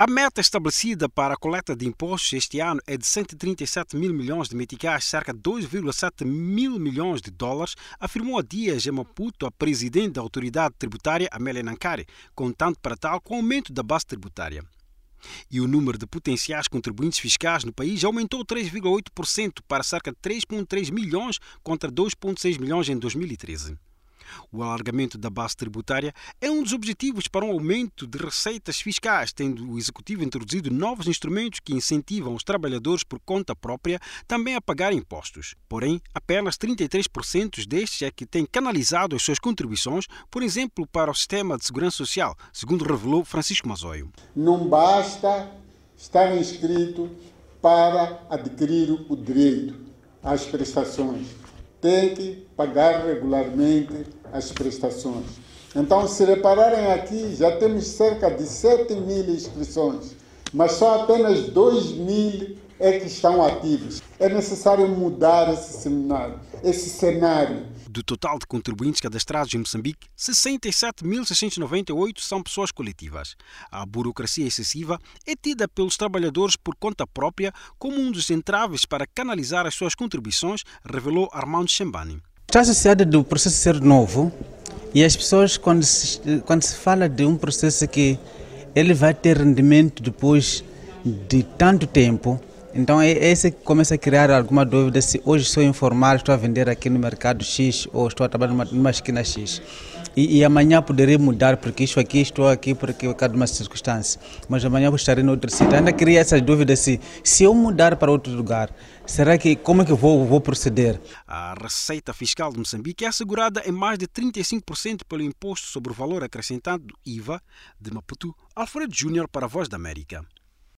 A meta estabelecida para a coleta de impostos este ano é de 137 mil milhões de meticais, cerca de 2,7 mil milhões de dólares, afirmou há dias em Maputo a presidente da autoridade tributária, Amélia Nancari, contando para tal com o aumento da base tributária. E o número de potenciais contribuintes fiscais no país aumentou 3,8% para cerca de 3,3 milhões contra 2,6 milhões em 2013. O alargamento da base tributária é um dos objetivos para um aumento de receitas fiscais, tendo o Executivo introduzido novos instrumentos que incentivam os trabalhadores por conta própria também a pagar impostos. Porém, apenas 33% destes é que têm canalizado as suas contribuições, por exemplo, para o sistema de segurança social, segundo revelou Francisco Mazoio. Não basta estar inscrito para adquirir o direito às prestações tem que pagar regularmente as prestações. Então, se repararem aqui, já temos cerca de 7 mil inscrições, mas só apenas 2 mil é que estão ativos. É necessário mudar esse cenário. Esse cenário. Do total de contribuintes cadastrados em Moçambique, 67.698 são pessoas coletivas. A burocracia excessiva é tida pelos trabalhadores por conta própria como um dos entraves para canalizar as suas contribuições, revelou Armando Chembani. Está associada do processo ser novo e as pessoas, quando se, quando se fala de um processo que ele vai ter rendimento depois de tanto tempo, então é esse que começa a criar alguma dúvida se hoje sou informal, estou a vender aqui no mercado X ou estou a trabalhar numa, numa esquina X. E, e, amanhã poderia mudar porque isto aqui, estou aqui porque por causa de uma circunstância. Mas amanhã vou estar em outro sítio. Ainda queria essa dúvida se, se eu mudar para outro lugar, será que como é que vou, vou proceder? A receita fiscal de Moçambique é assegurada em mais de 35% pelo imposto sobre o valor acrescentado do IVA de Maputo, Alfredo Júnior para a Voz da América.